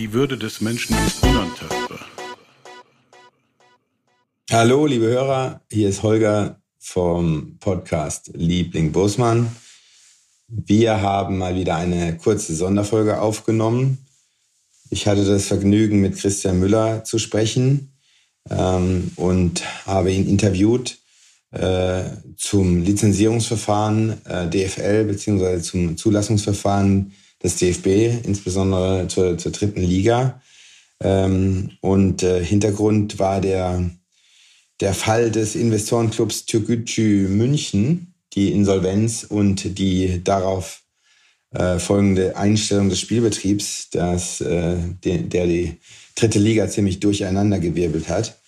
Die Würde des Menschen ist unantastbar. Hallo, liebe Hörer, hier ist Holger vom Podcast Liebling Bosmann. Wir haben mal wieder eine kurze Sonderfolge aufgenommen ich hatte das Vergnügen, mit Christian Müller zu sprechen ähm, und habe ihn interviewt äh, zum Lizenzierungsverfahren äh, DFL beziehungsweise zum Zulassungsverfahren des DFB, insbesondere zur, zur dritten Liga. Ähm, und äh, Hintergrund war der, der Fall des Investorenclubs Türkgücü München, die Insolvenz und die darauf äh, folgende Einstellung des Spielbetriebs, dass, äh, de, der die dritte Liga ziemlich durcheinandergewirbelt hat.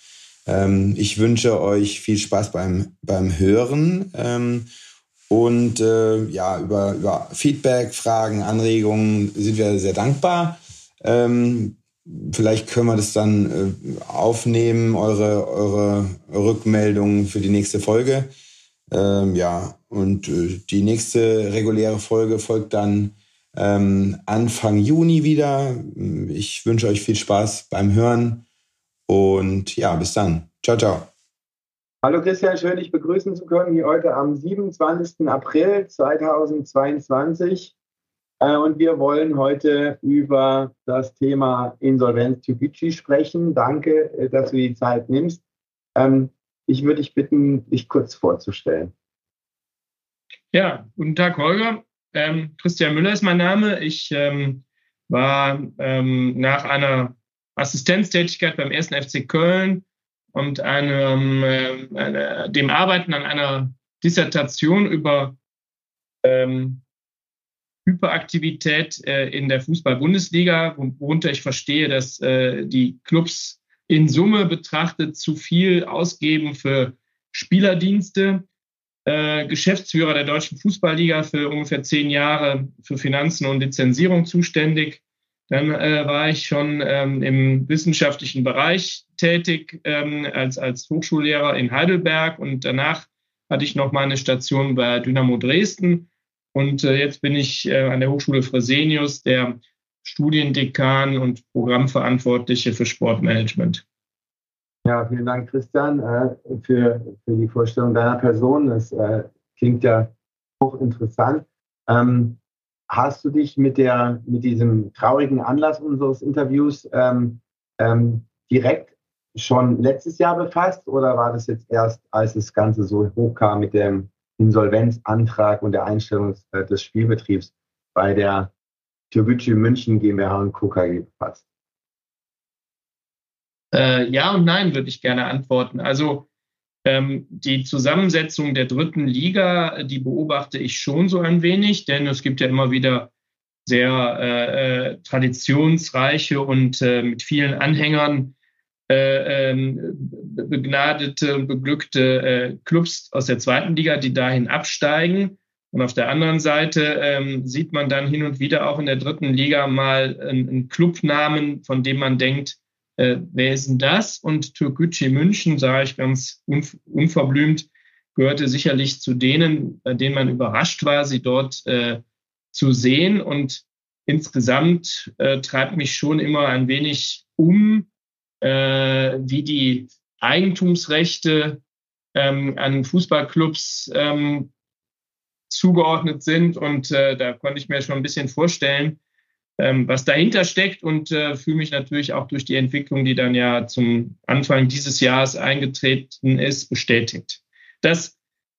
Ähm, ich wünsche euch viel Spaß beim, beim Hören ähm, und äh, ja, über, über Feedback, Fragen, Anregungen sind wir sehr dankbar. Ähm, vielleicht können wir das dann äh, aufnehmen, eure, eure Rückmeldungen für die nächste Folge. Ähm, ja, und äh, die nächste reguläre Folge folgt dann ähm, Anfang Juni wieder. Ich wünsche euch viel Spaß beim Hören und ja, bis dann. Ciao, ciao. Hallo Christian, schön dich begrüßen zu können hier heute am 27. April 2022. Äh, und wir wollen heute über das Thema Insolvenz Typici sprechen. Danke, äh, dass du die Zeit nimmst. Ähm, ich würde dich bitten, dich kurz vorzustellen. Ja, guten Tag, Holger. Ähm, Christian Müller ist mein Name. Ich ähm, war ähm, nach einer Assistenztätigkeit beim 1. FC Köln und einem, äh, eine, dem Arbeiten an einer Dissertation über ähm, Hyperaktivität äh, in der Fußball-Bundesliga, worunter ich verstehe, dass äh, die Clubs in Summe betrachtet zu viel ausgeben für Spielerdienste. Äh, Geschäftsführer der Deutschen Fußballliga für ungefähr zehn Jahre für Finanzen und Lizenzierung zuständig. Dann äh, war ich schon ähm, im wissenschaftlichen Bereich tätig ähm, als, als Hochschullehrer in Heidelberg und danach hatte ich noch mal eine Station bei Dynamo Dresden und äh, jetzt bin ich äh, an der Hochschule Fresenius der Studiendekan und Programmverantwortliche für Sportmanagement. Ja, vielen Dank, Christian, äh, für, für die Vorstellung deiner Person. Das äh, klingt ja hochinteressant. Ähm, hast du dich mit, der, mit diesem traurigen Anlass unseres Interviews ähm, ähm, direkt schon letztes Jahr befasst oder war das jetzt erst, als das Ganze so hochkam mit dem Insolvenzantrag und der Einstellung des, äh, des Spielbetriebs bei der Türbücü München GmbH und Co. KG befasst? Äh, ja und nein würde ich gerne antworten. Also die Zusammensetzung der dritten Liga, die beobachte ich schon so ein wenig, denn es gibt ja immer wieder sehr äh, äh traditionsreiche und äh, mit vielen Anhängern äh, ähm, begnadete und beglückte äh, Clubs aus der zweiten Liga, die dahin absteigen. Und auf der anderen Seite ähm, sieht man dann hin und wieder auch in der dritten Liga mal einen, einen Clubnamen, von dem man denkt, äh, wer ist denn das? Und Türkgücü München, sage ich ganz unverblümt, gehörte sicherlich zu denen, bei denen man überrascht war, sie dort äh, zu sehen. Und insgesamt äh, treibt mich schon immer ein wenig um, äh, wie die Eigentumsrechte ähm, an Fußballclubs ähm, zugeordnet sind. Und äh, da konnte ich mir schon ein bisschen vorstellen, ähm, was dahinter steckt und äh, fühle mich natürlich auch durch die Entwicklung, die dann ja zum Anfang dieses Jahres eingetreten ist, bestätigt. Dass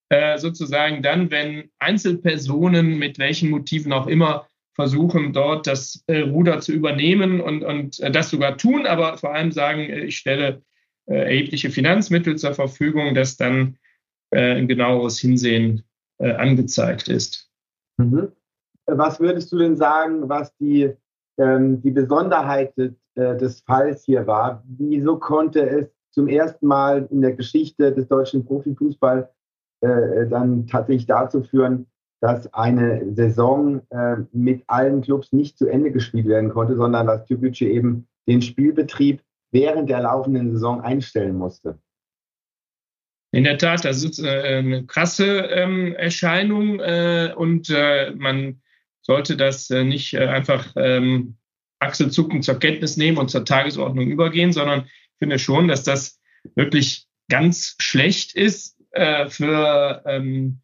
äh, sozusagen dann, wenn Einzelpersonen mit welchen Motiven auch immer versuchen, dort das äh, Ruder zu übernehmen und, und äh, das sogar tun, aber vor allem sagen, äh, ich stelle äh, erhebliche Finanzmittel zur Verfügung, dass dann äh, ein genaueres Hinsehen äh, angezeigt ist. Mhm. Was würdest du denn sagen, was die, ähm, die Besonderheit äh, des Falls hier war. Wieso konnte es zum ersten Mal in der Geschichte des deutschen Profifußballs äh, dann tatsächlich dazu führen, dass eine Saison äh, mit allen Clubs nicht zu Ende gespielt werden konnte, sondern dass Türkgücü eben den Spielbetrieb während der laufenden Saison einstellen musste. In der Tat, das ist äh, eine krasse ähm, Erscheinung äh, und äh, man sollte das äh, nicht äh, einfach ähm, achselzuckend zur Kenntnis nehmen und zur Tagesordnung übergehen, sondern ich finde schon, dass das wirklich ganz schlecht ist äh, für ähm,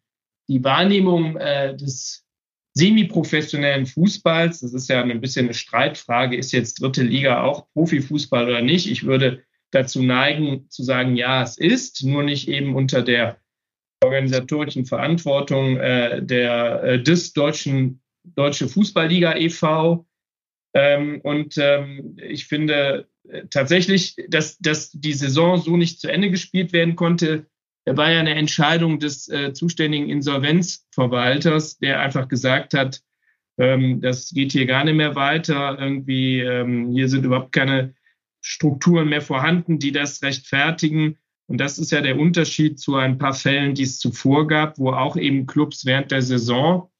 die Wahrnehmung des semiprofessionellen Fußballs, das ist ja ein bisschen eine Streitfrage, ist jetzt dritte Liga auch Profifußball oder nicht? Ich würde dazu neigen zu sagen, ja, es ist, nur nicht eben unter der organisatorischen Verantwortung äh, der äh, des deutschen Deutsche Fußballliga e.V. Ähm, und ähm, ich finde äh, tatsächlich, dass, dass die Saison so nicht zu Ende gespielt werden konnte, da war ja eine Entscheidung des äh, zuständigen Insolvenzverwalters, der einfach gesagt hat, ähm, das geht hier gar nicht mehr weiter. Irgendwie, ähm, hier sind überhaupt keine Strukturen mehr vorhanden, die das rechtfertigen. Und das ist ja der Unterschied zu ein paar Fällen, die es zuvor gab, wo auch eben Clubs während der Saison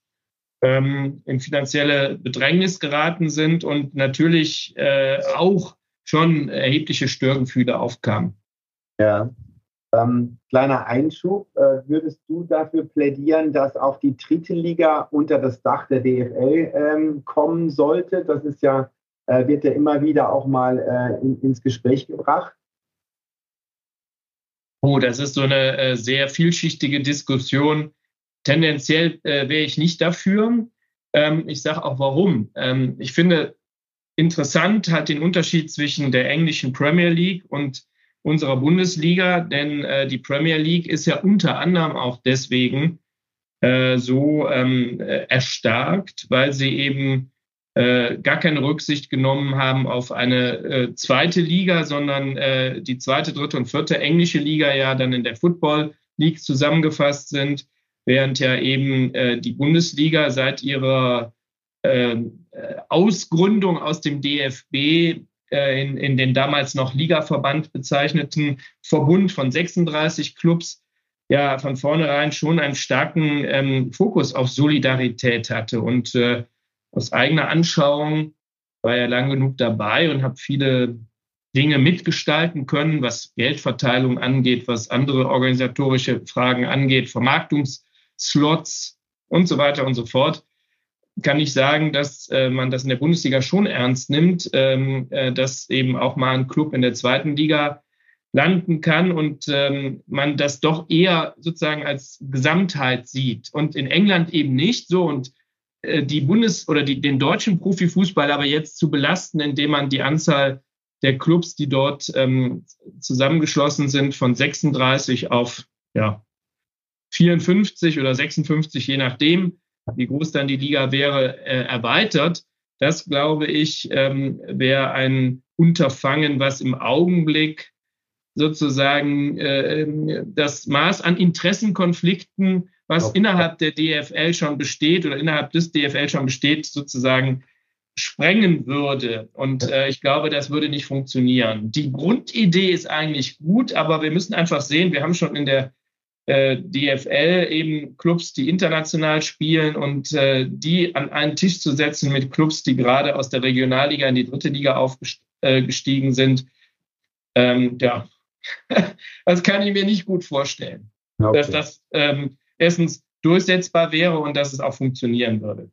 ähm, in finanzielle Bedrängnis geraten sind und natürlich äh, auch schon erhebliche Störgefühle aufkamen. Ja, ähm, kleiner Einschub, äh, würdest du dafür plädieren, dass auch die dritte Liga unter das Dach der DFL ähm, kommen sollte? Das ist ja, äh, wird ja immer wieder auch mal äh, in, ins Gespräch gebracht. Oh, das ist so eine äh, sehr vielschichtige Diskussion. Tendenziell äh, wäre ich nicht dafür. Ähm, ich sage auch warum. Ähm, ich finde interessant halt den Unterschied zwischen der englischen Premier League und unserer Bundesliga, denn äh, die Premier League ist ja unter anderem auch deswegen äh, so ähm, äh, erstarkt, weil sie eben äh, gar keine Rücksicht genommen haben auf eine äh, zweite Liga, sondern äh, die zweite, dritte und vierte englische Liga ja dann in der Football League zusammengefasst sind, während ja eben äh, die Bundesliga seit ihrer äh, Ausgründung aus dem DFB äh, in, in den damals noch Ligaverband bezeichneten Verbund von 36 Clubs ja von vornherein schon einen starken ähm, Fokus auf Solidarität hatte. Und äh, aus eigener Anschauung war er lang genug dabei und habe viele Dinge mitgestalten können, was Geldverteilung angeht, was andere organisatorische Fragen angeht, Vermarktungsslots und so weiter und so fort kann ich sagen, dass äh, man das in der Bundesliga schon ernst nimmt, ähm, äh, dass eben auch mal ein Club in der zweiten Liga landen kann und ähm, man das doch eher sozusagen als Gesamtheit sieht. Und in England eben nicht. So und äh, die Bundes- oder die, den deutschen Profifußball aber jetzt zu belasten, indem man die Anzahl der Clubs, die dort ähm, zusammengeschlossen sind, von 36 auf ja, 54 oder 56, je nachdem, wie groß dann die Liga wäre, äh, erweitert. Das, glaube ich, ähm, wäre ein Unterfangen, was im Augenblick sozusagen äh, das Maß an Interessenkonflikten, was okay. innerhalb der DFL schon besteht oder innerhalb des DFL schon besteht, sozusagen sprengen würde. Und äh, ich glaube, das würde nicht funktionieren. Die Grundidee ist eigentlich gut, aber wir müssen einfach sehen, wir haben schon in der äh, DFL eben Clubs, die international spielen und äh, die an einen Tisch zu setzen mit Clubs, die gerade aus der Regionalliga in die dritte Liga aufgestiegen äh, sind. Ähm, ja, das kann ich mir nicht gut vorstellen, okay. dass das ähm, erstens durchsetzbar wäre und dass es auch funktionieren würde.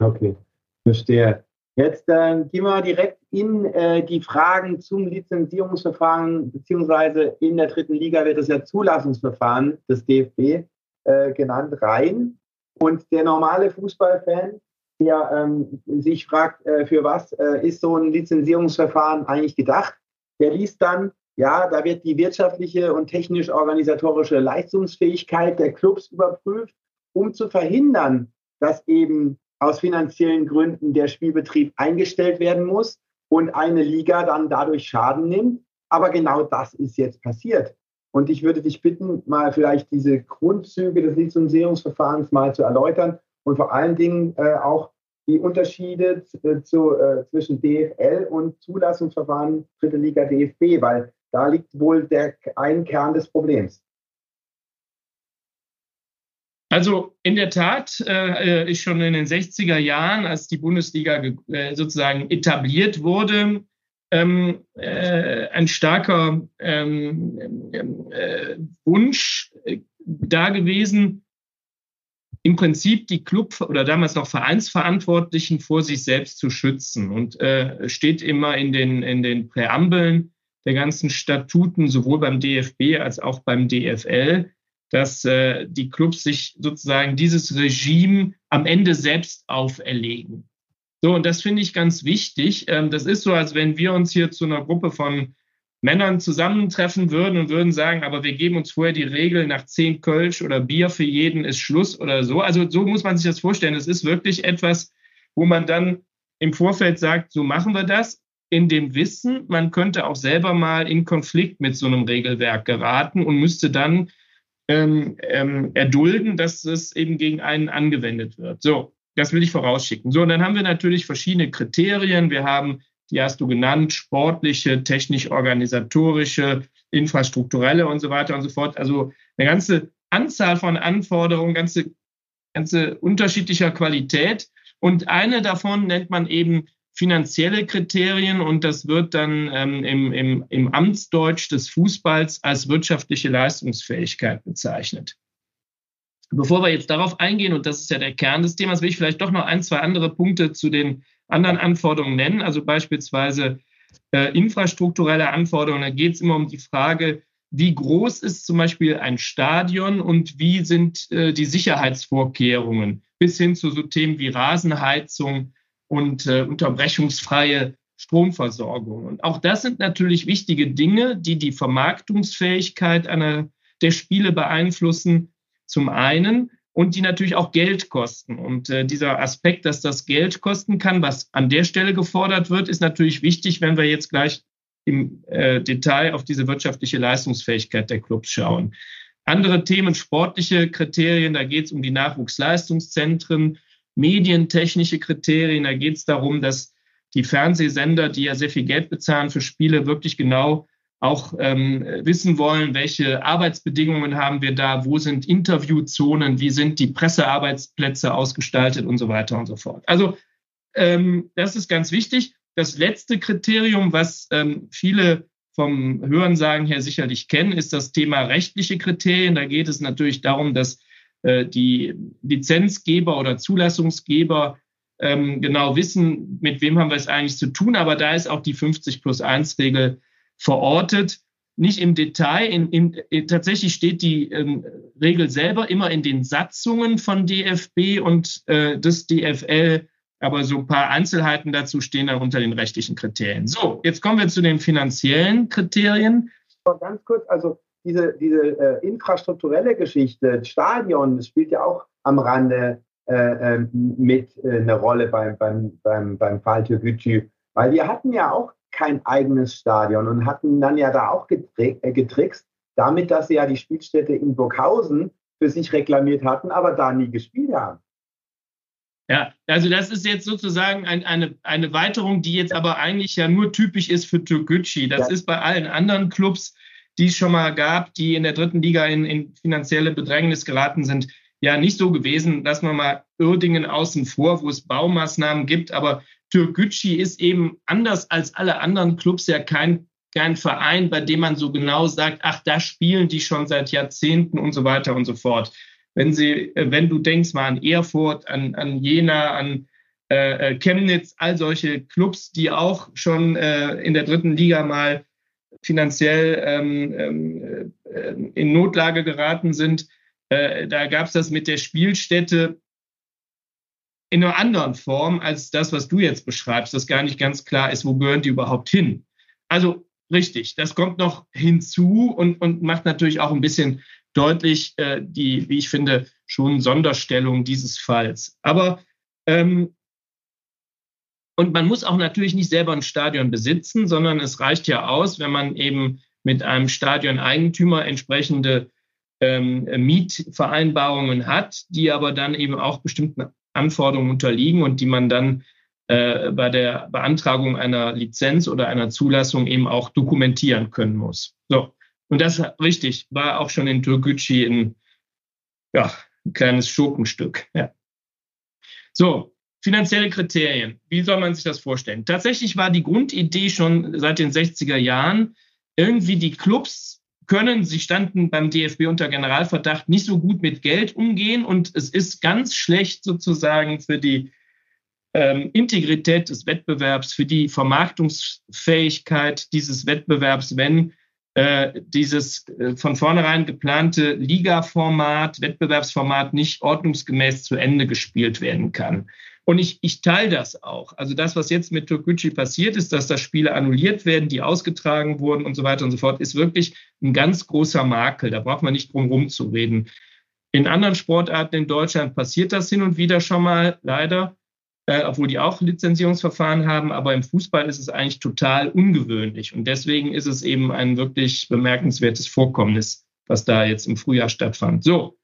Okay, verstehe. Jetzt äh, gehen wir direkt in äh, die Fragen zum Lizenzierungsverfahren, beziehungsweise in der dritten Liga wird es ja Zulassungsverfahren des DFB äh, genannt, rein. Und der normale Fußballfan, der ähm, sich fragt, äh, für was äh, ist so ein Lizenzierungsverfahren eigentlich gedacht, der liest dann, ja, da wird die wirtschaftliche und technisch-organisatorische Leistungsfähigkeit der Clubs überprüft, um zu verhindern, dass eben aus finanziellen Gründen der Spielbetrieb eingestellt werden muss und eine Liga dann dadurch Schaden nimmt. Aber genau das ist jetzt passiert. Und ich würde dich bitten, mal vielleicht diese Grundzüge des Lizenzierungsverfahrens mal zu erläutern und vor allen Dingen äh, auch die Unterschiede äh, zu, äh, zwischen DFL und Zulassungsverfahren Dritte Liga DFB, weil da liegt wohl der, ein Kern des Problems. Also in der Tat äh, ist schon in den 60er Jahren, als die Bundesliga äh, sozusagen etabliert wurde, ähm, äh, ein starker ähm, äh, Wunsch äh, da gewesen, im Prinzip die Club oder damals noch Vereinsverantwortlichen vor sich selbst zu schützen. Und äh, steht immer in den, in den Präambeln der ganzen Statuten, sowohl beim DFB als auch beim DFL, dass äh, die Clubs sich sozusagen dieses Regime am Ende selbst auferlegen. So, und das finde ich ganz wichtig. Ähm, das ist so, als wenn wir uns hier zu einer Gruppe von Männern zusammentreffen würden und würden sagen, aber wir geben uns vorher die Regel, nach zehn Kölsch oder Bier für jeden ist Schluss oder so. Also so muss man sich das vorstellen. Es ist wirklich etwas, wo man dann im Vorfeld sagt, so machen wir das, in dem Wissen, man könnte auch selber mal in Konflikt mit so einem Regelwerk geraten und müsste dann ähm, ähm, erdulden, dass es eben gegen einen angewendet wird. So, das will ich vorausschicken. So, und dann haben wir natürlich verschiedene Kriterien. Wir haben die hast du genannt, sportliche, technisch-organisatorische, infrastrukturelle und so weiter und so fort. Also eine ganze Anzahl von Anforderungen, ganze, ganze unterschiedlicher Qualität. Und eine davon nennt man eben finanzielle Kriterien und das wird dann ähm, im, im, im Amtsdeutsch des Fußballs als wirtschaftliche Leistungsfähigkeit bezeichnet. Bevor wir jetzt darauf eingehen, und das ist ja der Kern des Themas, will ich vielleicht doch noch ein, zwei andere Punkte zu den anderen Anforderungen nennen, also beispielsweise äh, infrastrukturelle Anforderungen. Da geht es immer um die Frage, wie groß ist zum Beispiel ein Stadion und wie sind äh, die Sicherheitsvorkehrungen bis hin zu so Themen wie Rasenheizung und äh, unterbrechungsfreie Stromversorgung. Und auch das sind natürlich wichtige Dinge, die die Vermarktungsfähigkeit einer der Spiele beeinflussen. Zum einen und die natürlich auch Geld kosten. Und äh, dieser Aspekt, dass das Geld kosten kann, was an der Stelle gefordert wird, ist natürlich wichtig, wenn wir jetzt gleich im äh, Detail auf diese wirtschaftliche Leistungsfähigkeit der Clubs schauen. Andere Themen, sportliche Kriterien, da geht es um die Nachwuchsleistungszentren, medientechnische Kriterien, da geht es darum, dass die Fernsehsender, die ja sehr viel Geld bezahlen für Spiele, wirklich genau auch ähm, wissen wollen, welche Arbeitsbedingungen haben wir da, wo sind Interviewzonen, wie sind die Pressearbeitsplätze ausgestaltet und so weiter und so fort. Also ähm, das ist ganz wichtig. Das letzte Kriterium, was ähm, viele vom Hörensagen her sicherlich kennen, ist das Thema rechtliche Kriterien. Da geht es natürlich darum, dass die Lizenzgeber oder Zulassungsgeber ähm, genau wissen, mit wem haben wir es eigentlich zu tun. Aber da ist auch die 50 plus 1 Regel verortet. Nicht im Detail, in, in, in, tatsächlich steht die ähm, Regel selber immer in den Satzungen von DFB und äh, des DFL, aber so ein paar Einzelheiten dazu stehen dann unter den rechtlichen Kriterien. So, jetzt kommen wir zu den finanziellen Kriterien. Ganz kurz, also diese, diese äh, infrastrukturelle Geschichte, Stadion, das spielt ja auch am Rande äh, ähm, mit äh, eine Rolle beim, beim, beim, beim Fall Türkgücü. Weil wir hatten ja auch kein eigenes Stadion und hatten dann ja da auch getri äh, getrickst, damit, dass sie ja die Spielstätte in Burghausen für sich reklamiert hatten, aber da nie gespielt haben. Ja, also das ist jetzt sozusagen ein, eine, eine Weiterung, die jetzt aber eigentlich ja nur typisch ist für Türkgücü. Das ja. ist bei allen anderen Clubs, die es schon mal gab, die in der dritten Liga in, in finanzielle Bedrängnis geraten sind, ja nicht so gewesen. Lassen wir mal Uerdingen außen vor, wo es Baumaßnahmen gibt, aber Türkgücü ist eben anders als alle anderen Clubs ja kein, kein Verein, bei dem man so genau sagt, ach, da spielen die schon seit Jahrzehnten und so weiter und so fort. Wenn sie, wenn du denkst mal an Erfurt, an, an Jena, an äh, äh, Chemnitz, all solche Clubs, die auch schon äh, in der dritten Liga mal finanziell ähm, ähm äh, in Notlage geraten sind, äh, da gab es das mit der Spielstätte in einer anderen Form als das, was du jetzt beschreibst, dass gar nicht ganz klar ist, wo gehören die überhaupt hin. Also richtig, das kommt noch hinzu und, und macht natürlich auch ein bisschen deutlich äh, die, wie ich finde, schon Sonderstellung dieses Falls. Aber ähm, und man muss auch natürlich nicht selber ein Stadion besitzen, sondern es reicht ja aus, wenn man eben mit einem Stadioneigentümer entsprechende ähm, Mietvereinbarungen hat, die aber dann eben auch bestimmten Anforderungen unterliegen und die man dann äh, bei der Beantragung einer Lizenz oder einer Zulassung eben auch dokumentieren können muss. So. Und das richtig, war auch schon in Türkgücü ein, ja, ein kleines Schurkenstück. Ja. So, finanzielle Kriterien. Wie soll man sich das vorstellen? Tatsächlich war die Grundidee schon seit den 60er Jahren, irgendwie die Clubs können, sie standen beim DFB unter Generalverdacht, nicht so gut mit Geld umgehen und es ist ganz schlecht sozusagen für die ähm, Integrität des Wettbewerbs, für die Vermarktungsfähigkeit dieses Wettbewerbs, wenn äh, dieses äh, von vornherein geplante Liga-Format, Wettbewerbsformat nicht ordnungsgemäß zu Ende gespielt werden kann. Und ich, ich teile das auch. Also das, was jetzt mit Türkgücü passiert ist, dass da Spiele annulliert werden, die ausgetragen wurden und so weiter und so fort, ist wirklich ein ganz großer Makel. Da braucht man nicht drum herum zu reden. In anderen Sportarten in Deutschland passiert das hin und wieder schon mal, leider äh, obwohl die auch Lizenzierungsverfahren haben. Aber im Fußball ist es eigentlich total ungewöhnlich. Und deswegen ist es eben ein wirklich bemerkenswertes Vorkommnis, was da jetzt im Frühjahr stattfand. So.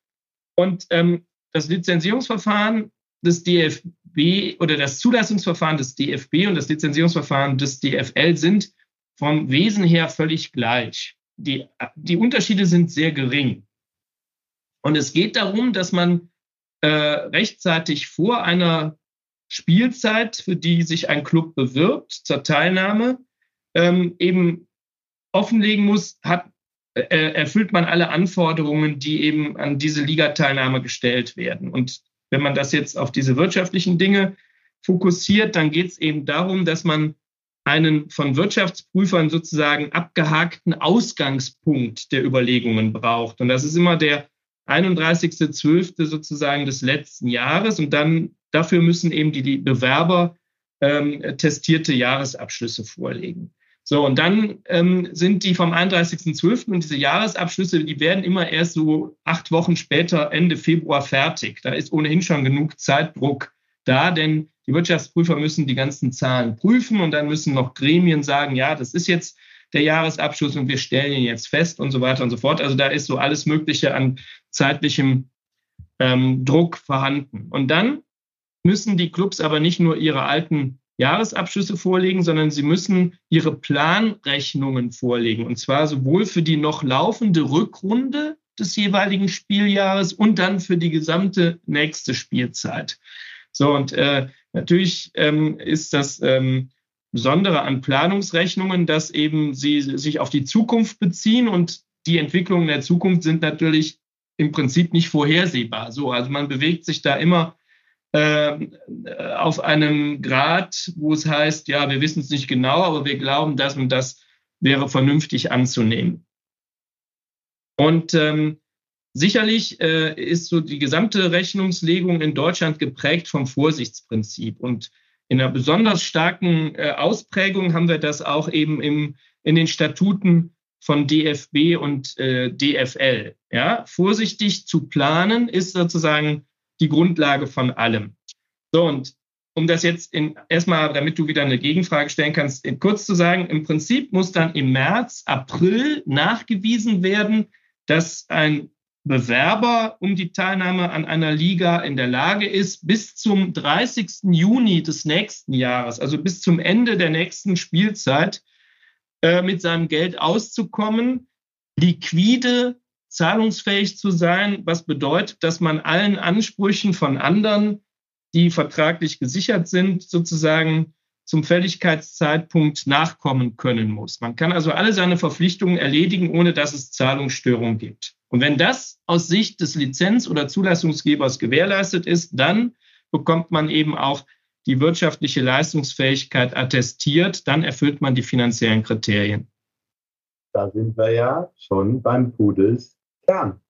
Und ähm, das Lizenzierungsverfahren des DFB oder das Zulassungsverfahren des DFB und das Lizenzierungsverfahren des DFL sind vom Wesen her völlig gleich. Die, die Unterschiede sind sehr gering. Und es geht darum, dass man äh, rechtzeitig vor einer Spielzeit, für die sich ein Club bewirbt zur Teilnahme, ähm, eben offenlegen muss, hat, äh, erfüllt man alle Anforderungen, die eben an diese Ligateilnahme gestellt werden. Und wenn man das jetzt auf diese wirtschaftlichen Dinge fokussiert, dann geht es eben darum, dass man einen von Wirtschaftsprüfern sozusagen abgehakten Ausgangspunkt der Überlegungen braucht. Und das ist immer der 31.12. sozusagen des letzten Jahres. Und dann Dafür müssen eben die, die Bewerber ähm, testierte Jahresabschlüsse vorlegen. So, und dann ähm, sind die vom 31.12. und diese Jahresabschlüsse, die werden immer erst so acht Wochen später, Ende Februar fertig. Da ist ohnehin schon genug Zeitdruck da, denn die Wirtschaftsprüfer müssen die ganzen Zahlen prüfen und dann müssen noch Gremien sagen, ja, das ist jetzt der Jahresabschluss und wir stellen ihn jetzt fest und so weiter und so fort. Also da ist so alles Mögliche an zeitlichem ähm, Druck vorhanden. Und dann müssen die Clubs aber nicht nur ihre alten Jahresabschlüsse vorlegen, sondern sie müssen ihre Planrechnungen vorlegen. Und zwar sowohl für die noch laufende Rückrunde des jeweiligen Spieljahres und dann für die gesamte nächste Spielzeit. So, und äh, natürlich ähm, ist das ähm, Besondere an Planungsrechnungen, dass eben sie sich auf die Zukunft beziehen und die Entwicklungen der Zukunft sind natürlich im Prinzip nicht vorhersehbar. So, also man bewegt sich da immer auf einem Grad, wo es heißt, ja, wir wissen es nicht genau, aber wir glauben, das und das wäre vernünftig anzunehmen. Und ähm, sicherlich äh, ist so die gesamte Rechnungslegung in Deutschland geprägt vom Vorsichtsprinzip. Und in einer besonders starken äh, Ausprägung haben wir das auch eben im, in den Statuten von DFB und äh, DFL. Ja, vorsichtig zu planen ist sozusagen die Grundlage von allem. So, und um das jetzt in, erstmal, damit du wieder eine Gegenfrage stellen kannst, kurz zu sagen, im Prinzip muss dann im März, April nachgewiesen werden, dass ein Bewerber um die Teilnahme an einer Liga in der Lage ist, bis zum 30. Juni des nächsten Jahres, also bis zum Ende der nächsten Spielzeit, äh, mit seinem Geld auszukommen, liquide zahlungsfähig zu sein, was bedeutet, dass man allen Ansprüchen von anderen, die vertraglich gesichert sind, sozusagen zum Fälligkeitszeitpunkt nachkommen können muss. Man kann also alle seine Verpflichtungen erledigen, ohne dass es Zahlungsstörungen gibt. Und wenn das aus Sicht des Lizenz- oder Zulassungsgebers gewährleistet ist, dann bekommt man eben auch die wirtschaftliche Leistungsfähigkeit attestiert, dann erfüllt man die finanziellen Kriterien. Da sind wir ja schon beim Pudels Kern,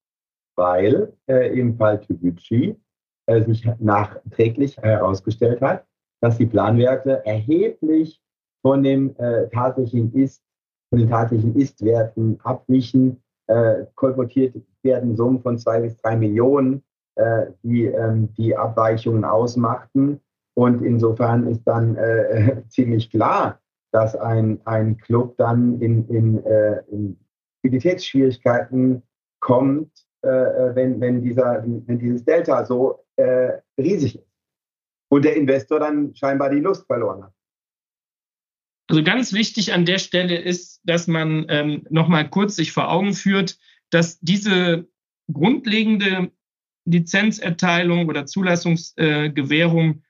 weil äh, im Fall Toguchi äh, sich nachträglich herausgestellt hat, dass die Planwerte erheblich von dem äh, tatsächlichen Ist, von den tatsächlichen Ist-Werten abwichen, äh, kolportiert werden Summen von zwei bis drei Millionen, äh, die ähm, die Abweichungen ausmachten. Und insofern ist dann äh, ziemlich klar, dass ein, ein Club dann in, in, äh, in Liquiditätsschwierigkeiten kommt, äh, äh, wenn, wenn, dieser, wenn dieses Delta so äh, riesig ist. und der Investor dann scheinbar die Lust verloren hat. Also ganz wichtig an der Stelle ist, dass man ähm, nochmal kurz sich vor Augen führt, dass diese grundlegende Lizenzerteilung oder Zulassungsgewährung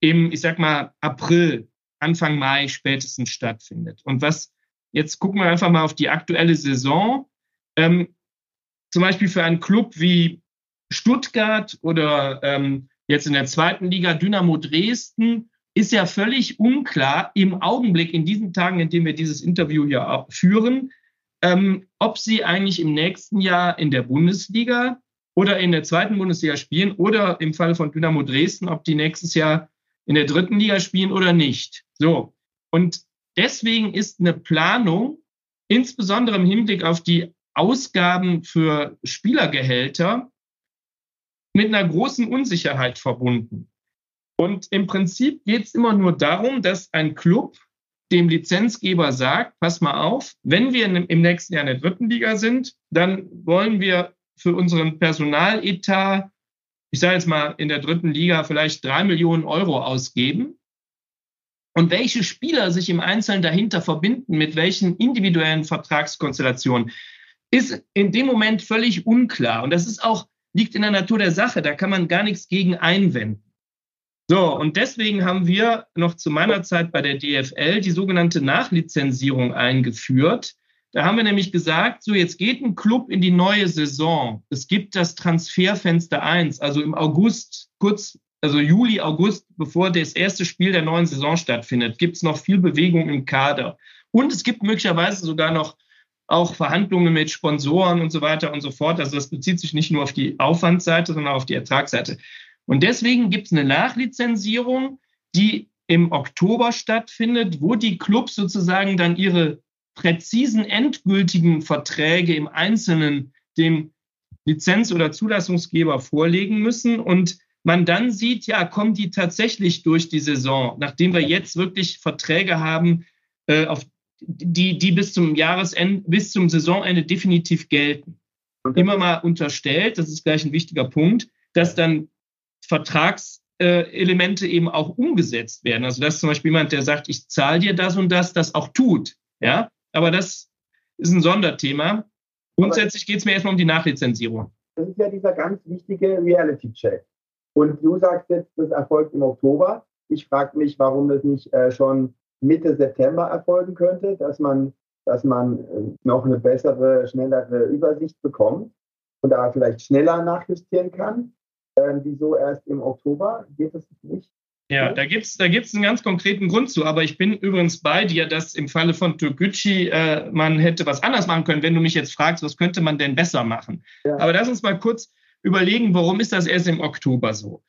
äh, im, ich sag mal, April, Anfang Mai spätestens stattfindet. Und was, jetzt gucken wir einfach mal auf die aktuelle Saison. Ähm, zum Beispiel für einen Club wie Stuttgart oder ähm, jetzt in der zweiten Liga Dynamo Dresden ist ja völlig unklar im Augenblick, in diesen Tagen, in denen wir dieses Interview hier führen, ähm, ob sie eigentlich im nächsten Jahr in der Bundesliga oder in der zweiten Bundesliga spielen oder im Fall von Dynamo Dresden, ob die nächstes Jahr in der dritten Liga spielen oder nicht. So. Und deswegen ist eine Planung, insbesondere im Hinblick auf die Ausgaben für Spielergehälter, mit einer großen Unsicherheit verbunden. Und im Prinzip geht es immer nur darum, dass ein Club dem Lizenzgeber sagt, pass mal auf, wenn wir im nächsten Jahr in der dritten Liga sind, dann wollen wir für unseren Personaletat, ich sage jetzt mal in der dritten Liga, vielleicht drei Millionen Euro ausgeben. Und welche Spieler sich im Einzelnen dahinter verbinden, mit welchen individuellen Vertragskonstellationen, ist in dem Moment völlig unklar. Und das ist auch, liegt in der Natur der Sache. Da kann man gar nichts gegen einwenden. So, und deswegen haben wir noch zu meiner Zeit bei der DFL die sogenannte Nachlizenzierung eingeführt. Da haben wir nämlich gesagt, so jetzt geht ein Club in die neue Saison. Es gibt das Transferfenster 1, also im August, kurz, also Juli, August, bevor das erste Spiel der neuen Saison stattfindet, gibt es noch viel Bewegung im Kader. Und es gibt möglicherweise sogar noch auch Verhandlungen mit Sponsoren und so weiter und so fort. Also das bezieht sich nicht nur auf die Aufwandsseite, sondern auch auf die Ertragsseite. Und deswegen gibt es eine Nachlizenzierung, die im Oktober stattfindet, wo die Clubs sozusagen dann ihre präzisen, endgültigen Verträge im Einzelnen dem Lizenz- oder Zulassungsgeber vorlegen müssen und man dann sieht, ja, kommen die tatsächlich durch die Saison, nachdem wir jetzt wirklich Verträge haben, äh, auf die, die bis zum Jahresende, bis zum Saisonende definitiv gelten. Immer mal unterstellt, das ist gleich ein wichtiger Punkt, dass dann Vertragselemente eben auch umgesetzt werden. Also dass zum Beispiel jemand, der sagt, ich zahle dir das und das, das auch tut. Ja, aber das ist ein Sonderthema. Grundsätzlich geht es mir erstmal um die Nachlizenzierung. Das ist ja dieser ganz wichtige Reality-Check. Und du sagst jetzt, das erfolgt im Oktober. Ich frage mich, warum das nicht äh, schon Mitte September erfolgen könnte, dass man, dass man äh, noch eine bessere, schnellere Übersicht bekommt und da vielleicht schneller nachjustieren kann. Ähm, wieso erst im Oktober? Geht das nicht? Ja, da gibt es da gibt's einen ganz konkreten Grund zu. Aber ich bin übrigens bei dir, dass im Falle von Türkgücü äh, man hätte was anders machen können, wenn du mich jetzt fragst, was könnte man denn besser machen. Ja. Aber lass uns mal kurz überlegen, warum ist das erst im Oktober so?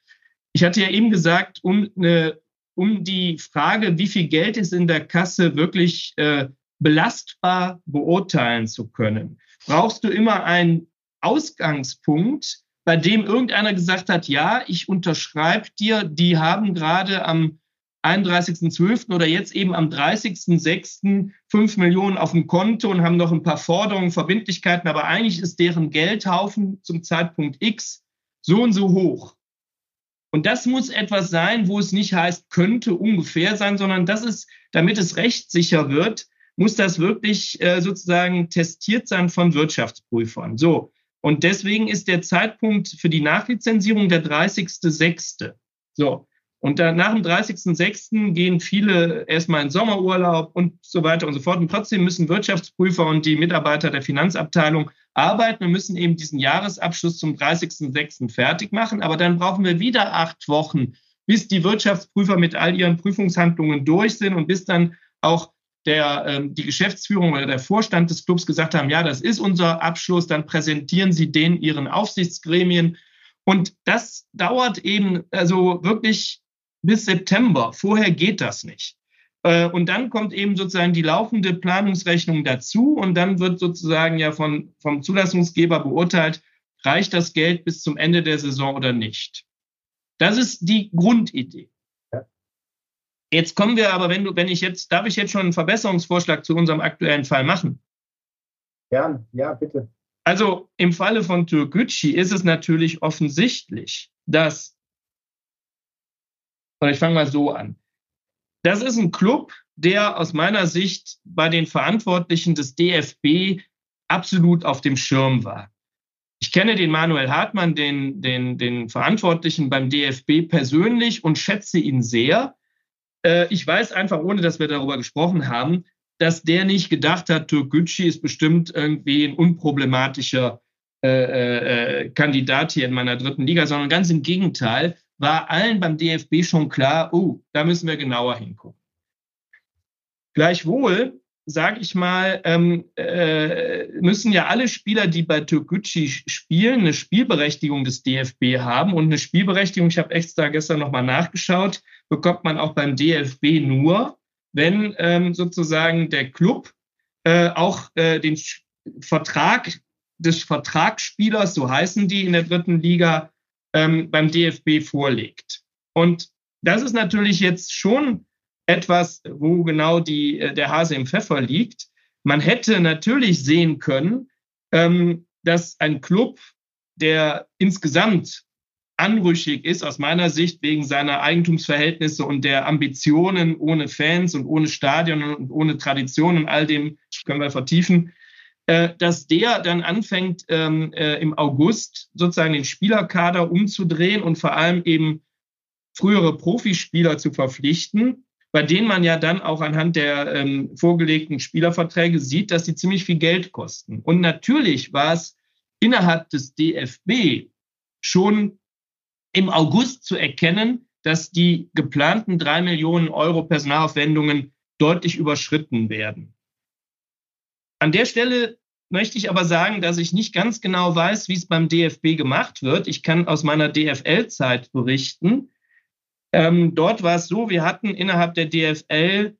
Ich hatte ja eben gesagt, um, eine, um die Frage, wie viel Geld ist in der Kasse wirklich äh, belastbar beurteilen zu können, brauchst du immer einen Ausgangspunkt, bei dem irgendeiner gesagt hat, ja, ich unterschreibe dir, die haben gerade am 31.12. oder jetzt eben am 30.06. 5 Millionen auf dem Konto und haben noch ein paar Forderungen, Verbindlichkeiten, aber eigentlich ist deren Geldhaufen zum Zeitpunkt X so und so hoch. Und das muss etwas sein, wo es nicht heißt, könnte ungefähr sein, sondern das ist, damit es rechtssicher wird, muss das wirklich äh, sozusagen testiert sein von Wirtschaftsprüfern. So. Und deswegen ist der Zeitpunkt für die Nachlizenzierung der 30.06. So. Und dann nach dem 30.06. gehen viele erstmal in Sommerurlaub und so weiter und so fort. Und trotzdem müssen Wirtschaftsprüfer und die Mitarbeiter der Finanzabteilung arbeiten und müssen eben diesen Jahresabschluss zum 30.06. fertig machen. Aber dann brauchen wir wieder acht Wochen, bis die Wirtschaftsprüfer mit all ihren Prüfungshandlungen durch sind und bis dann auch der, ähm, die Geschäftsführung oder der Vorstand des Clubs gesagt haben, ja, das ist unser Abschluss, dann präsentieren sie den ihren Aufsichtsgremien. Und das dauert eben also wirklich bis September. Vorher geht das nicht. Äh, und dann kommt eben sozusagen die laufende Planungsrechnung dazu und dann wird sozusagen ja von, vom Zulassungsgeber beurteilt, reicht das Geld bis zum Ende der Saison oder nicht. Das ist die Grundidee. Jetzt kommen wir aber, wenn du, wenn ich jetzt, darf ich jetzt schon einen Verbesserungsvorschlag zu unserem aktuellen Fall machen? Ja, ja, bitte. Also im Falle von Türkgücü ist es natürlich offensichtlich, dass Oder ich fange mal so an. Das ist ein Club, der aus meiner Sicht bei den Verantwortlichen des DFB absolut auf dem Schirm war. Ich kenne den Manuel Hartmann, den, den, den Verantwortlichen beim DFB persönlich und schätze ihn sehr. Äh, ich weiß einfach, ohne dass wir darüber gesprochen haben, dass der nicht gedacht hat, Türkgücü ist bestimmt irgendwie ein unproblematischer äh, äh, Kandidat hier in meiner dritten Liga, sondern ganz im Gegenteil, war allen beim DFB schon klar, oh, da müssen wir genauer hingucken. Gleichwohl, sage ich mal, ähm, äh, müssen ja alle Spieler, die bei Türkgücü spielen, eine Spielberechtigung des DFB haben. Und eine Spielberechtigung, ich habe extra gestern nochmal nachgeschaut, bekommt man auch beim DFB nur, wenn ähm, sozusagen der Club äh, auch äh, den Vertrag des Vertragsspielers, so heißen die in der dritten Liga, ähm, beim DFB vorlegt. Und das ist natürlich jetzt schon etwas, wo genau die, äh, der Hase im Pfeffer liegt. Man hätte natürlich sehen können, ähm, dass ein Club, der insgesamt anrüchig ist, aus meiner Sicht, wegen seiner Eigentumsverhältnisse und der Ambitionen ohne Fans und ohne Stadion und ohne Tradition und all dem können wir vertiefen, dass der dann anfängt, ähm, äh, im August sozusagen den Spielerkader umzudrehen und vor allem eben frühere Profispieler zu verpflichten, bei denen man ja dann auch anhand der ähm, vorgelegten Spielerverträge sieht, dass sie ziemlich viel Geld kosten. Und natürlich war es innerhalb des DFB schon im August zu erkennen, dass die geplanten drei Millionen Euro Personalaufwendungen deutlich überschritten werden. An der Stelle möchte ich aber sagen, dass ich nicht ganz genau weiß, wie es beim DFB gemacht wird. Ich kann aus meiner DFL-Zeit berichten. Ähm, dort war es so, wir hatten innerhalb der DFL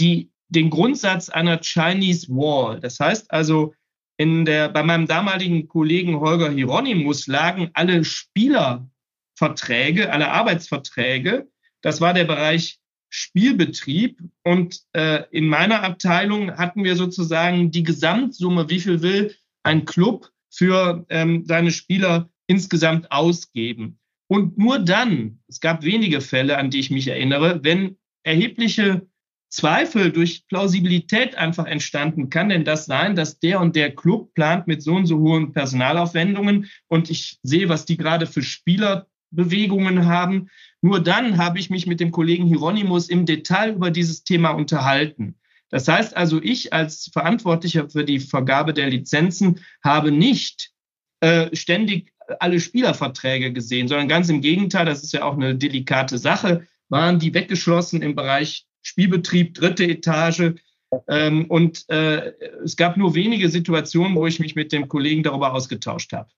die, den Grundsatz einer Chinese Wall. Das heißt also, in der, bei meinem damaligen Kollegen Holger Hieronymus lagen alle Spielerverträge, alle Arbeitsverträge. Das war der Bereich Spielbetrieb. Und äh, in meiner Abteilung hatten wir sozusagen die Gesamtsumme, wie viel will ein Club für ähm, seine Spieler insgesamt ausgeben. Und nur dann, es gab wenige Fälle, an die ich mich erinnere, wenn erhebliche Zweifel durch Plausibilität einfach entstanden, kann denn das sein, dass der und der Club plant mit so und so hohen Personalaufwendungen und ich sehe, was die gerade für Spielerbewegungen haben, nur dann habe ich mich mit dem Kollegen Hieronymus im Detail über dieses Thema unterhalten. Das heißt also, ich als Verantwortlicher für die Vergabe der Lizenzen habe nicht äh, ständig alle Spielerverträge gesehen, sondern ganz im Gegenteil, das ist ja auch eine delikate Sache, waren die weggeschlossen im Bereich Spielbetrieb, dritte Etage. Ähm, und äh, es gab nur wenige Situationen, wo ich mich mit dem Kollegen darüber ausgetauscht habe.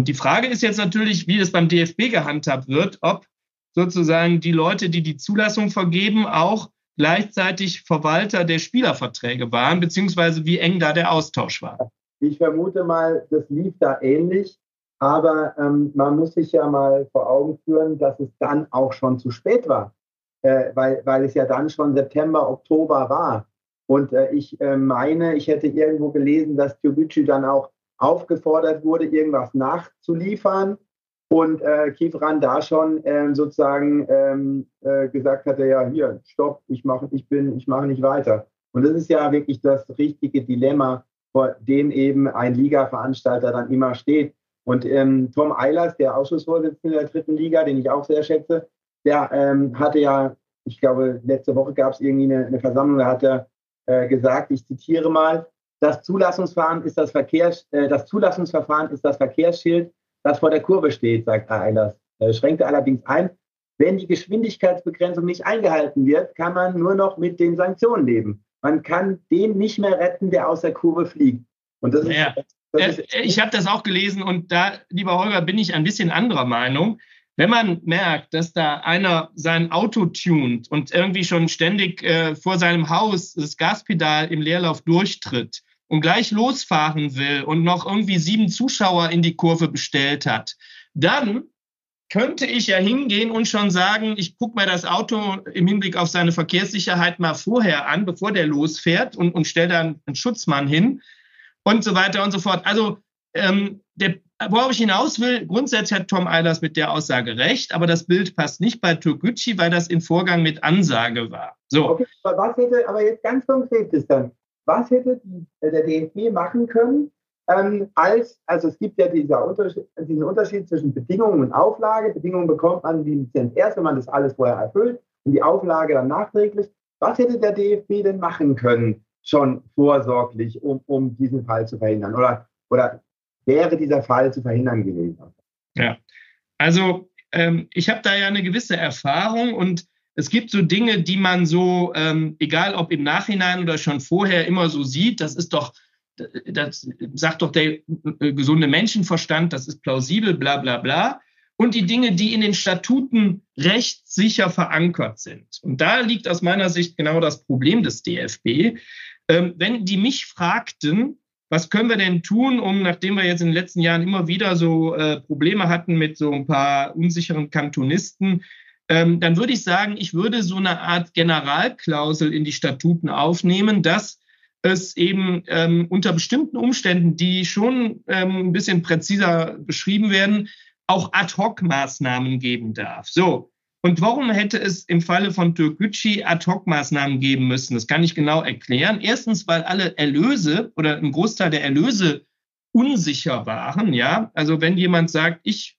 Und die Frage ist jetzt natürlich, wie das beim DFB gehandhabt wird, ob sozusagen die Leute, die die Zulassung vergeben, auch gleichzeitig Verwalter der Spielerverträge waren, beziehungsweise wie eng da der Austausch war. Ich vermute mal, das lief da ähnlich, aber ähm, man muss sich ja mal vor Augen führen, dass es dann auch schon zu spät war, äh, weil, weil es ja dann schon September, Oktober war. Und äh, ich äh, meine, ich hätte irgendwo gelesen, dass Tiobucci dann auch aufgefordert wurde, irgendwas nachzuliefern. Und äh, Kifran da schon ähm, sozusagen ähm, äh, gesagt hatte, ja, hier, stopp, ich mache ich ich mache nicht weiter. Und das ist ja wirklich das richtige Dilemma, vor dem eben ein Liga-Veranstalter dann immer steht. Und ähm, Tom Eilers, der Ausschussvorsitzende der dritten Liga, den ich auch sehr schätze, der ähm, hatte ja, ich glaube, letzte Woche gab es irgendwie eine, eine, Versammlung, da hat er äh, gesagt, ich zitiere mal, das Zulassungsverfahren ist das, Verkehrs, äh, das Zulassungsverfahren ist das Verkehrsschild, das vor der Kurve steht, sagt Eilers. Er schränkte allerdings ein, wenn die Geschwindigkeitsbegrenzung nicht eingehalten wird, kann man nur noch mit den Sanktionen leben. Man kann den nicht mehr retten, der aus der Kurve fliegt. Und das ja. ist, das ist äh, ich habe das auch gelesen und da, lieber Holger, bin ich ein bisschen anderer Meinung. Wenn man merkt, dass da einer sein Auto tunt und irgendwie schon ständig äh, vor seinem Haus das Gaspedal im Leerlauf durchtritt, und gleich losfahren will und noch irgendwie sieben Zuschauer in die Kurve bestellt hat, dann könnte ich ja hingehen und schon sagen, ich gucke mir das Auto im Hinblick auf seine Verkehrssicherheit mal vorher an, bevor der losfährt und, und stelle dann einen Schutzmann hin und so weiter und so fort. Also ähm, der, worauf ich hinaus will, grundsätzlich hat Tom Eilers mit der Aussage recht, aber das Bild passt nicht bei Türkgücü, weil das in Vorgang mit Ansage war. So. Okay, was hätte, aber jetzt ganz konkret ist dann, was hätte die, äh, der DFB machen können, ähm, als, also es gibt ja dieser Unterschied, diesen Unterschied zwischen Bedingungen und Auflage. Bedingungen bekommt man die Lizenz erst, wenn man das alles vorher erfüllt und die Auflage dann nachträglich. Was hätte der DFB denn machen können, schon vorsorglich, um, um diesen Fall zu verhindern? Oder, oder wäre dieser Fall zu verhindern gewesen? Ja, also ähm, ich habe da ja eine gewisse Erfahrung und es gibt so Dinge, die man so, ähm, egal ob im Nachhinein oder schon vorher, immer so sieht. Das ist doch, das sagt doch der äh, gesunde Menschenverstand, das ist plausibel, bla bla bla. Und die Dinge, die in den Statuten rechtssicher verankert sind. Und da liegt aus meiner Sicht genau das Problem des DFB. Ähm, wenn die mich fragten, was können wir denn tun, um, nachdem wir jetzt in den letzten Jahren immer wieder so äh, Probleme hatten mit so ein paar unsicheren Kantonisten, ähm, dann würde ich sagen, ich würde so eine Art Generalklausel in die Statuten aufnehmen, dass es eben ähm, unter bestimmten Umständen, die schon ähm, ein bisschen präziser beschrieben werden, auch Ad-Hoc-Maßnahmen geben darf. So, und warum hätte es im Falle von Türkgücü Ad-Hoc-Maßnahmen geben müssen? Das kann ich genau erklären. Erstens, weil alle Erlöse oder ein Großteil der Erlöse unsicher waren. Ja, also wenn jemand sagt, ich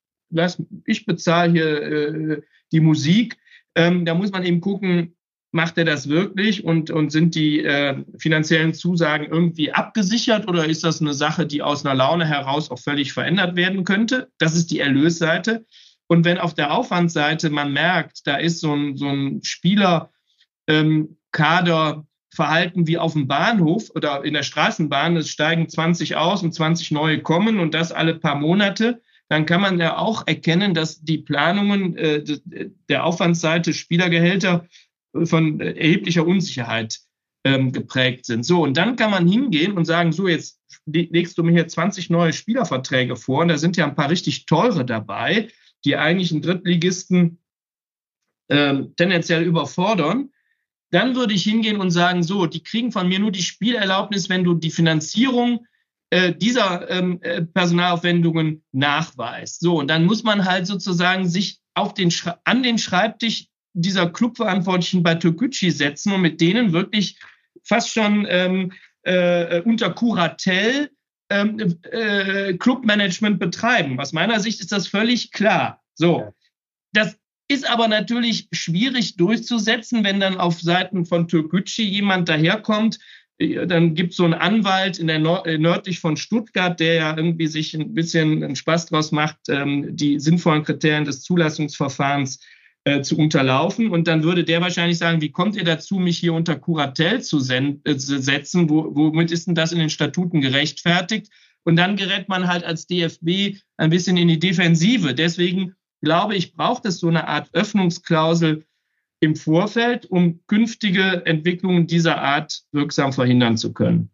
ich bezahle hier äh, die Musik, ähm, da muss man eben gucken, macht er das wirklich und, und sind die äh, finanziellen Zusagen irgendwie abgesichert oder ist das eine Sache, die aus einer Laune heraus auch völlig verändert werden könnte? Das ist die Erlösseite. Und wenn auf der Aufwandsseite man merkt, da ist so ein, so ein Spielerkader ähm, Verhalten wie auf dem Bahnhof oder in der Straßenbahn, es steigen 20 aus und 20 neue kommen und das alle paar Monate, dann kann man ja auch erkennen, dass die Planungen äh, der Aufwandsseite Spielergehälter von erheblicher Unsicherheit ähm, geprägt sind. So, und dann kann man hingehen und sagen, so, jetzt legst du mir hier 20 neue Spielerverträge vor und da sind ja ein paar richtig teure dabei die eigentlich einen Drittligisten ähm, tendenziell überfordern, dann würde ich hingehen und sagen, so, die kriegen von mir nur die Spielerlaubnis, wenn du die Finanzierung äh, dieser ähm, äh, Personalaufwendungen nachweist. So, und dann muss man halt sozusagen sich auf den an den Schreibtisch dieser Clubverantwortlichen bei Türkgücü setzen und mit denen wirklich fast schon ähm, äh, unter Kuratel ähm, äh, Clubmanagement betreiben. Aus meiner Sicht ist das völlig klar. So, das ist aber natürlich schwierig durchzusetzen, wenn dann auf Seiten von Türkgücü jemand daherkommt. Äh, dann gibt es so einen Anwalt in der Nord äh, nördlich von Stuttgart, der ja irgendwie sich ein bisschen einen Spaß draus macht, ähm, die sinnvollen Kriterien des Zulassungsverfahrens äh, zu unterlaufen. Und dann würde der wahrscheinlich sagen, wie kommt ihr dazu, mich hier unter Kuratel zu, äh, setzen? Wo, womit ist denn das in den Statuten gerechtfertigt? Und dann gerät man halt als DFB ein bisschen in die Defensive. Deswegen glaube ich, braucht es so eine Art Öffnungsklausel im Vorfeld, um künftige Entwicklungen dieser Art wirksam verhindern zu können.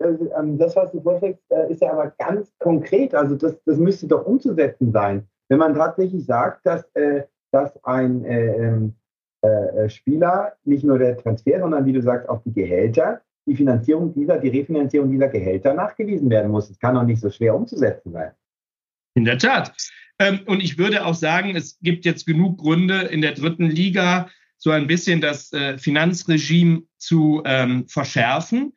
Ähm, das, was du vorschlägst, äh, ist ja aber ganz konkret. Also das, das müsste doch umzusetzen sein. Wenn man tatsächlich sagt, dass äh, dass ein äh, ähm, äh, Spieler nicht nur der Transfer, sondern wie du sagst, auch die Gehälter, die Finanzierung dieser, die Refinanzierung dieser Gehälter nachgewiesen werden muss. Es kann doch nicht so schwer umzusetzen sein. In der Tat. Ähm, und ich würde auch sagen, es gibt jetzt genug Gründe in der dritten Liga, so ein bisschen das äh, Finanzregime zu ähm, verschärfen.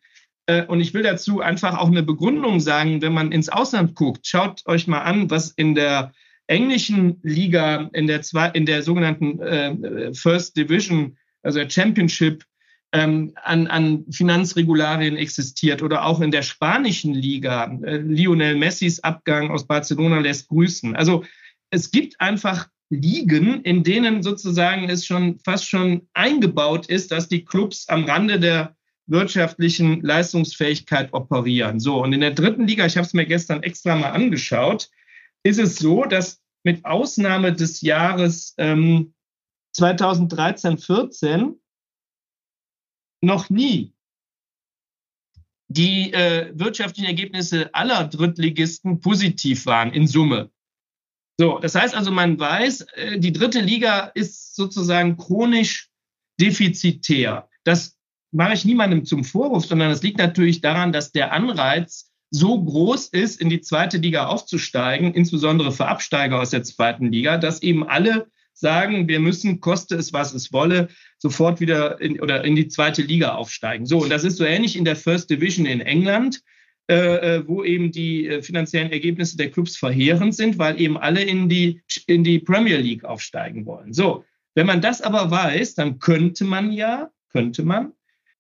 Äh, und ich will dazu einfach auch eine Begründung sagen, wenn man ins Ausland guckt, schaut euch mal an, was in der englischen Liga in der, zwei, in der sogenannten äh, First Division, also der Championship, ähm, an, an Finanzregularien existiert oder auch in der spanischen Liga. Äh, Lionel Messis Abgang aus Barcelona lässt grüßen. Also es gibt einfach Ligen, in denen sozusagen es schon fast schon eingebaut ist, dass die Clubs am Rande der wirtschaftlichen Leistungsfähigkeit operieren. So, und in der dritten Liga, ich habe es mir gestern extra mal angeschaut, ist es so, dass mit Ausnahme des Jahres ähm, 2013, 14 noch nie die äh, wirtschaftlichen Ergebnisse aller Drittligisten positiv waren in Summe. So, das heißt also, man weiß, äh, die dritte Liga ist sozusagen chronisch defizitär. Das mache ich niemandem zum Vorwurf, sondern es liegt natürlich daran, dass der Anreiz, so groß ist, in die zweite Liga aufzusteigen, insbesondere für Absteiger aus der zweiten Liga, dass eben alle sagen, wir müssen, koste es, was es wolle, sofort wieder in, oder in die zweite Liga aufsteigen. So, und das ist so ähnlich in der First Division in England, äh, äh wo eben die äh, finanziellen Ergebnisse der Clubs verheerend sind, weil eben alle in die, in die Premier League aufsteigen wollen. So, wenn man das aber weiß, dann könnte man ja, könnte man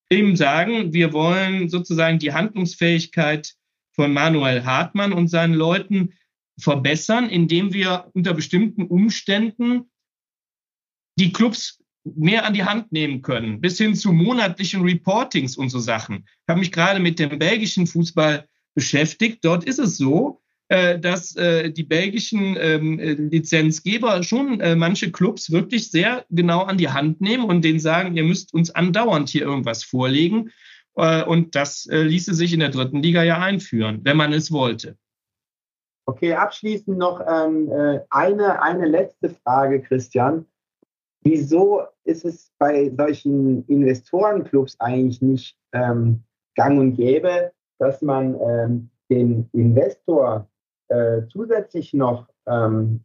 eben sagen, wir wollen sozusagen die Handlungsfähigkeit von Manuel Hartmann und seinen Leuten verbessern, indem wir unter bestimmten Umständen die Clubs mehr an die Hand nehmen können, bis hin zu monatlichen Reportings und so Sachen. Ich habe mich gerade mit dem belgischen Fußball beschäftigt. Dort ist es so, äh, dass äh, die belgischen ähm, Lizenzgeber schon äh, manche Clubs wirklich sehr genau an die Hand nehmen und denen sagen, ihr müsst uns andauernd hier irgendwas vorlegen. Und das ließe sich in der dritten Liga ja einführen, wenn man es wollte. Okay, abschließend noch ähm, eine, eine letzte Frage, Christian. Wieso ist es bei solchen Investorenclubs eigentlich nicht ähm, gang und gäbe, dass man ähm, den Investor äh, zusätzlich noch ähm,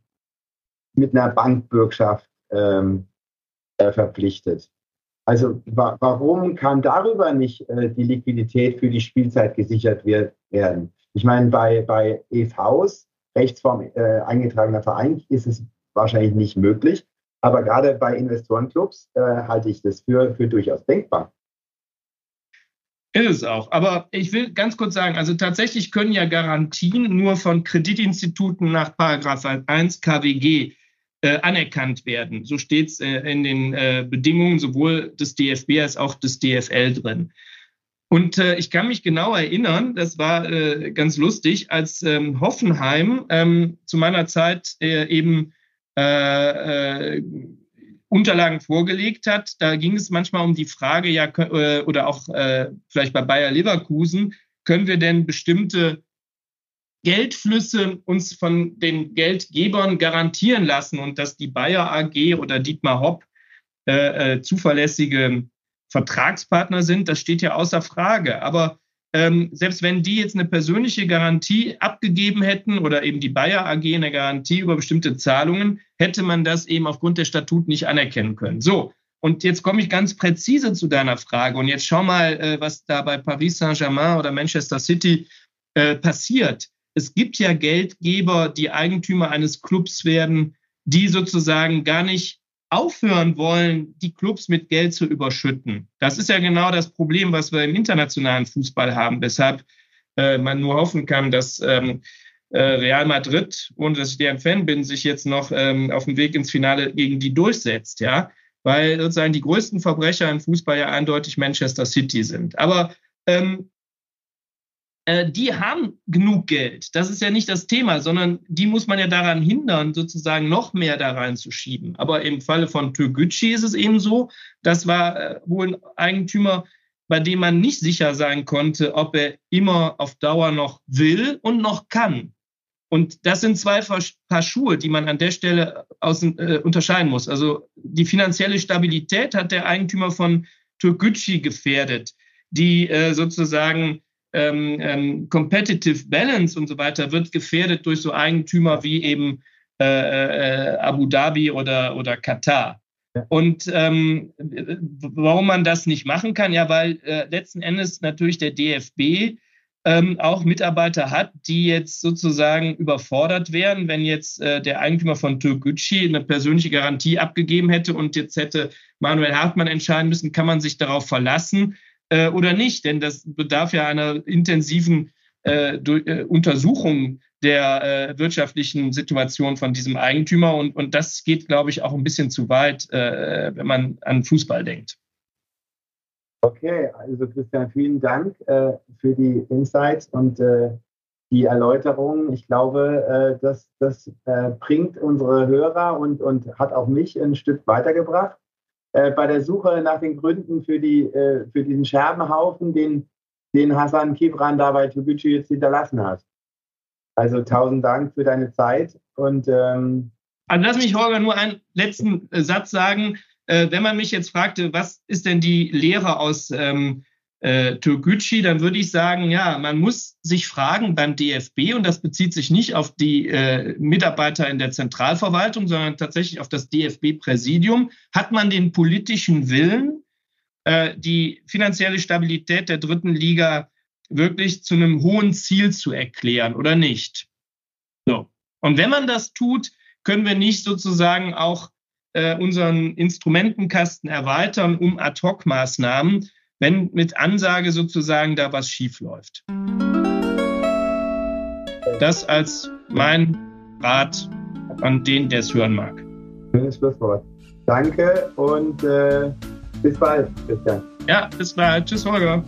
mit einer Bankbürgschaft ähm, äh, verpflichtet? Also wa warum kann darüber nicht äh, die Liquidität für die Spielzeit gesichert wird, werden? Ich meine, bei, bei EVs, Rechtsform äh, eingetragener Verein, ist es wahrscheinlich nicht möglich. Aber gerade bei Investorenclubs äh, halte ich das für, für durchaus denkbar. Ist es auch. Aber ich will ganz kurz sagen, also tatsächlich können ja Garantien nur von Kreditinstituten nach Paragraph 1 KWG äh, anerkannt werden. So steht es äh, in den äh, Bedingungen sowohl des DFB als auch des DFL drin. Und äh, ich kann mich genau erinnern, das war äh, ganz lustig, als ähm, Hoffenheim ähm, zu meiner Zeit äh, eben äh, äh, Unterlagen vorgelegt hat. Da ging es manchmal um die Frage, ja, äh, oder auch äh, vielleicht bei Bayer Leverkusen, können wir denn bestimmte Geldflüsse uns von den Geldgebern garantieren lassen und dass die Bayer AG oder Dietmar Hopp äh, äh, zuverlässige Vertragspartner sind, das steht ja außer Frage. Aber ähm, selbst wenn die jetzt eine persönliche Garantie abgegeben hätten oder eben die Bayer AG eine Garantie über bestimmte Zahlungen, hätte man das eben aufgrund der Statut nicht anerkennen können. So. Und jetzt komme ich ganz präzise zu deiner Frage. Und jetzt schau mal, äh, was da bei Paris Saint-Germain oder Manchester City äh, passiert. Es gibt ja Geldgeber, die Eigentümer eines Clubs werden, die sozusagen gar nicht aufhören wollen, die Clubs mit Geld zu überschütten. Das ist ja genau das Problem, was wir im internationalen Fußball haben, weshalb äh, man nur hoffen kann, dass ähm, äh, Real Madrid, ohne dass ich deren Fan bin, sich jetzt noch ähm, auf dem Weg ins Finale gegen die durchsetzt, ja, weil sozusagen die größten Verbrecher im Fußball ja eindeutig Manchester City sind. Aber ähm, äh, die haben genug Geld. Das ist ja nicht das Thema, sondern die muss man ja daran hindern, sozusagen noch mehr da reinzuschieben. Aber im Falle von Türkgücü ist es eben so, das war äh, wohl ein Eigentümer, bei dem man nicht sicher sein konnte, ob er immer auf Dauer noch will und noch kann. Und das sind zwei Paar Schuhe, die man an der Stelle aus, äh, unterscheiden muss. Also die finanzielle Stabilität hat der Eigentümer von Türkgücü gefährdet, die äh, sozusagen ähm, ähm, Competitive Balance und so weiter wird gefährdet durch so Eigentümer wie eben äh, äh, Abu Dhabi oder, oder Katar. Ja. Und ähm, warum man das nicht machen kann, ja, weil äh, letzten Endes natürlich der DFB ähm, auch Mitarbeiter hat, die jetzt sozusagen überfordert wären, wenn jetzt äh, der Eigentümer von Türkgücü eine persönliche Garantie abgegeben hätte und jetzt hätte Manuel Hartmann entscheiden müssen, kann man sich darauf verlassen, äh, oder nicht, denn das bedarf ja einer intensiven äh, durch, äh, Untersuchung der äh, wirtschaftlichen Situation von diesem Eigentümer und, und das geht, glaube ich, auch ein bisschen zu weit, äh, wenn man an Fußball denkt. Okay, also Christian, vielen Dank äh, für die Insights und äh, die Erläuterung. Ich glaube, äh, das, das äh, bringt unsere Hörer und, und hat auch mich ein Stück weitergebracht äh, bei der Suche nach den Gründen für, die, äh, für diesen Scherbenhaufen, den, den Hassan Kibran da bei Toguchi jetzt hinterlassen hat. Also tausend Dank für deine Zeit und ähm, also lass mich, Holger, nur einen letzten Satz sagen. Äh, wenn man mich jetzt fragte, was ist denn die Lehre aus ähm, äh, Türkgücü, dann würde ich sagen, ja, man muss sich fragen beim DFB, und das bezieht sich nicht auf die äh, Mitarbeiter in der Zentralverwaltung, sondern tatsächlich auf das DFB-Präsidium, hat man den politischen Willen, äh, die finanzielle Stabilität der dritten Liga wirklich zu einem hohen Ziel zu erklären oder nicht? So. Und wenn man das tut, können wir nicht sozusagen auch äh, unseren Instrumentenkasten erweitern um Ad-Hoc-Maßnahmen, wenn mit Ansage sozusagen da was schief läuft. Das als mein Rat an den, der es hören mag. Schönes Schlusswort. Danke und äh, bis bald, Christian. Ja, bis bald. Tschüss, Holger.